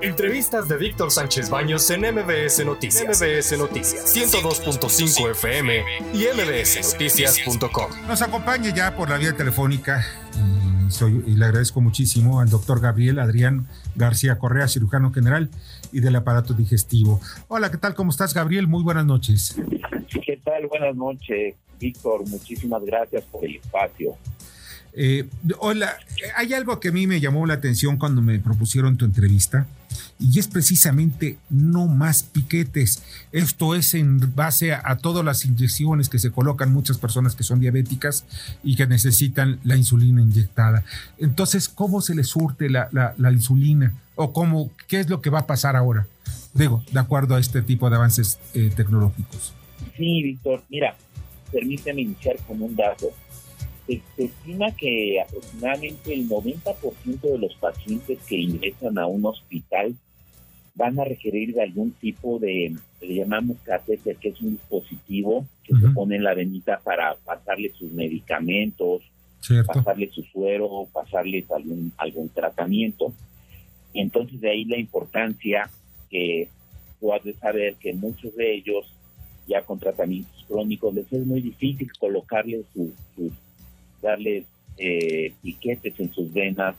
Entrevistas de Víctor Sánchez Baños en MBS Noticias. MBS Noticias 102.5 FM y mbsnoticias.com. Nos acompaña ya por la vía telefónica y, soy, y le agradezco muchísimo al doctor Gabriel Adrián García Correa, cirujano general y del aparato digestivo. Hola, ¿qué tal? ¿Cómo estás, Gabriel? Muy buenas noches. ¿Qué tal? Buenas noches, Víctor. Muchísimas gracias por el espacio. Eh, hola, hay algo que a mí me llamó la atención cuando me propusieron tu entrevista y es precisamente no más piquetes. Esto es en base a, todas las inyecciones que se colocan muchas personas que son diabéticas y que necesitan la insulina inyectada. Entonces, ¿cómo se les surte la, insulina? ¿O cómo, qué es lo que va a pasar ahora? Digo, de acuerdo a este tipo de avances eh, tecnológicos. Sí, Víctor, mira, permíteme iniciar con un dato se, estima que aproximadamente el 90% de los pacientes que ingresan a un hospital van a requerir de algún tipo de, le llamamos catéter, que es un dispositivo que se pone en la venita para pasarle sus medicamentos, pasarle su suero, pasarles algún, algún tratamiento. Entonces de ahí la importancia que tú has de saber que muchos de ellos ya con tratamientos crónicos les es muy difícil colocarle sus darles eh, piquetes en sus venas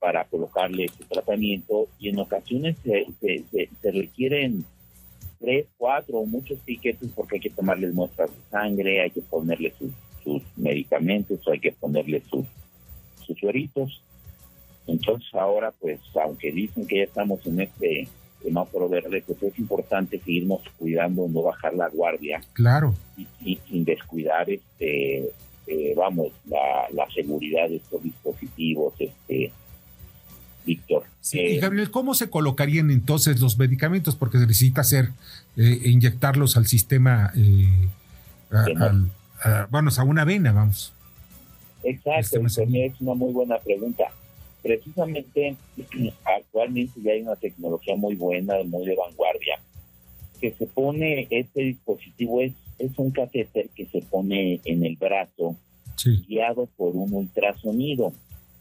para colocarle su tratamiento y en ocasiones se, se, requieren tres, cuatro o muchos piquetes porque hay que tomarles muestras de sangre, hay que ponerle sus, sus medicamentos hay que ponerle sus, sus sueritos. Entonces ahora, pues, aunque dicen que ya estamos en este semáforo verde, pues es importante seguirnos cuidando, no bajar la guardia. Claro. y sin descuidar este vamos, la, la, seguridad de estos dispositivos, este, Víctor. Sí, y eh, Gabriel, ¿cómo se colocarían entonces los medicamentos? Porque se necesita hacer, eh, inyectarlos al sistema, a, vamos, a una vena, vamos. Exacto, es una muy buena pregunta. Precisamente, actualmente ya hay una tecnología muy buena, muy de vanguardia, que se pone, este dispositivo es es un catéter que se pone en el brazo, guiado por un ultrasonido.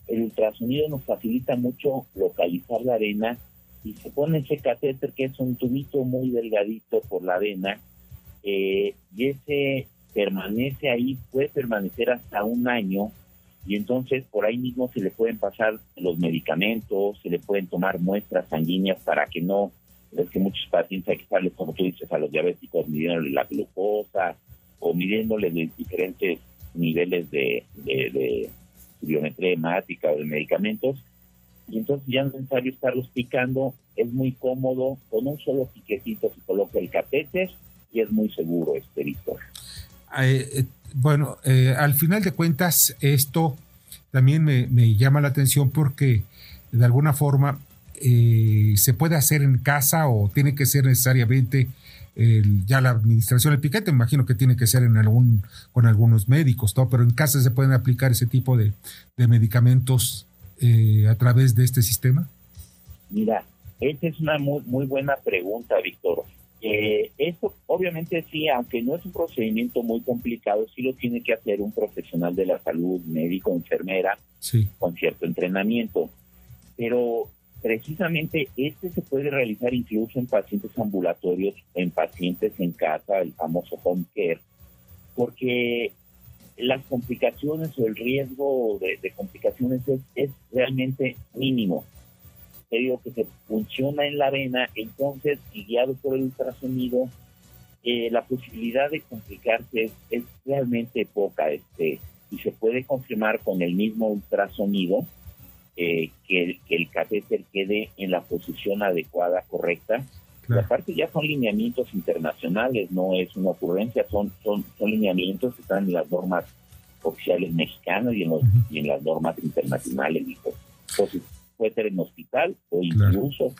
El ultrasonido nos facilita mucho localizar la vena y se pone ese catéter que es un tubito muy delgadito por la vena eh, y ese permanece ahí, puede permanecer hasta un año y entonces por ahí mismo se le pueden pasar los medicamentos, se le pueden tomar muestras sanguíneas para que no es que muchos pacientes hay que estarles, como tú dices, a los diabéticos midiéndole la glucosa o midiéndole diferentes niveles de, de, biometría hemática o de medicamentos. Y entonces ya no es necesario estarlos picando, es muy cómodo, con un solo piquecito se coloca el catéter y es muy seguro este Víctor. Eh, eh, bueno, eh, al final de cuentas, esto también me, me llama la atención porque de alguna forma eh, se puede hacer en casa o tiene que ser necesariamente ya la administración del piquete, imagino que tiene que ser en algún, con algunos médicos, todo, pero en casa se pueden aplicar ese tipo de, medicamentos eh, a través de este sistema. Mira, esa es una muy, muy buena pregunta, Víctor. Eh, esto obviamente sí, aunque no es un procedimiento muy complicado, sí lo tiene que hacer un profesional de la salud, médico, enfermera, con cierto entrenamiento. Pero Precisamente este se puede realizar incluso en pacientes ambulatorios, en pacientes en casa, el famoso home care, porque las complicaciones o el riesgo de, complicaciones es, realmente mínimo. Te digo que se funciona en la vena, entonces, guiado por el ultrasonido, eh, la posibilidad de complicarse es, realmente poca, este, y se puede confirmar con el mismo ultrasonido eh, que, el catéter quede en la posición adecuada, correcta. aparte ya son lineamientos internacionales, no es una ocurrencia, son, son, son lineamientos que están en las normas oficiales mexicanas y en, los, y en las normas internacionales. Entonces, puede ser en hospital o incluso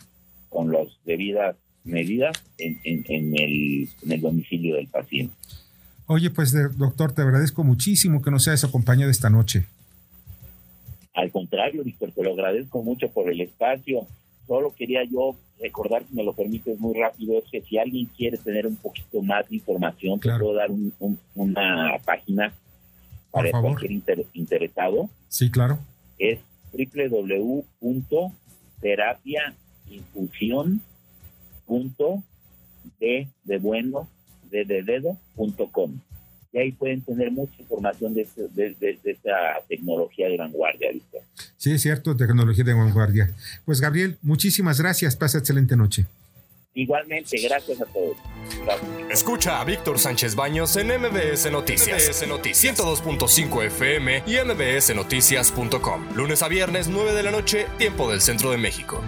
con las debidas medidas en, en, el, en el domicilio del paciente. Oye, pues doctor, te agradezco muchísimo que nos hayas acompañado esta noche. Al contrario, Víctor, te lo agradezco mucho por el espacio. Solo quería yo recordar, si me lo permites muy rápido, es que si alguien quiere tener un poquito más de información, te puedo dar una página para cualquier interesado. Sí, claro. Es www.terapia infusión punto de, de bueno de, de dedo punto com y ahí pueden tener mucha información de, este, de, de, de esta tecnología de vanguardia. Víctor. Sí, es cierto, tecnología de vanguardia. Pues Gabriel, muchísimas gracias, pasa excelente noche. Igualmente, gracias a todos. Gracias. Escucha a Víctor Sánchez Baños en MBS Noticias, MBS Noticias 102.5 FM y mbsnoticias.com. Lunes a viernes, 9 de la noche, tiempo del centro de México.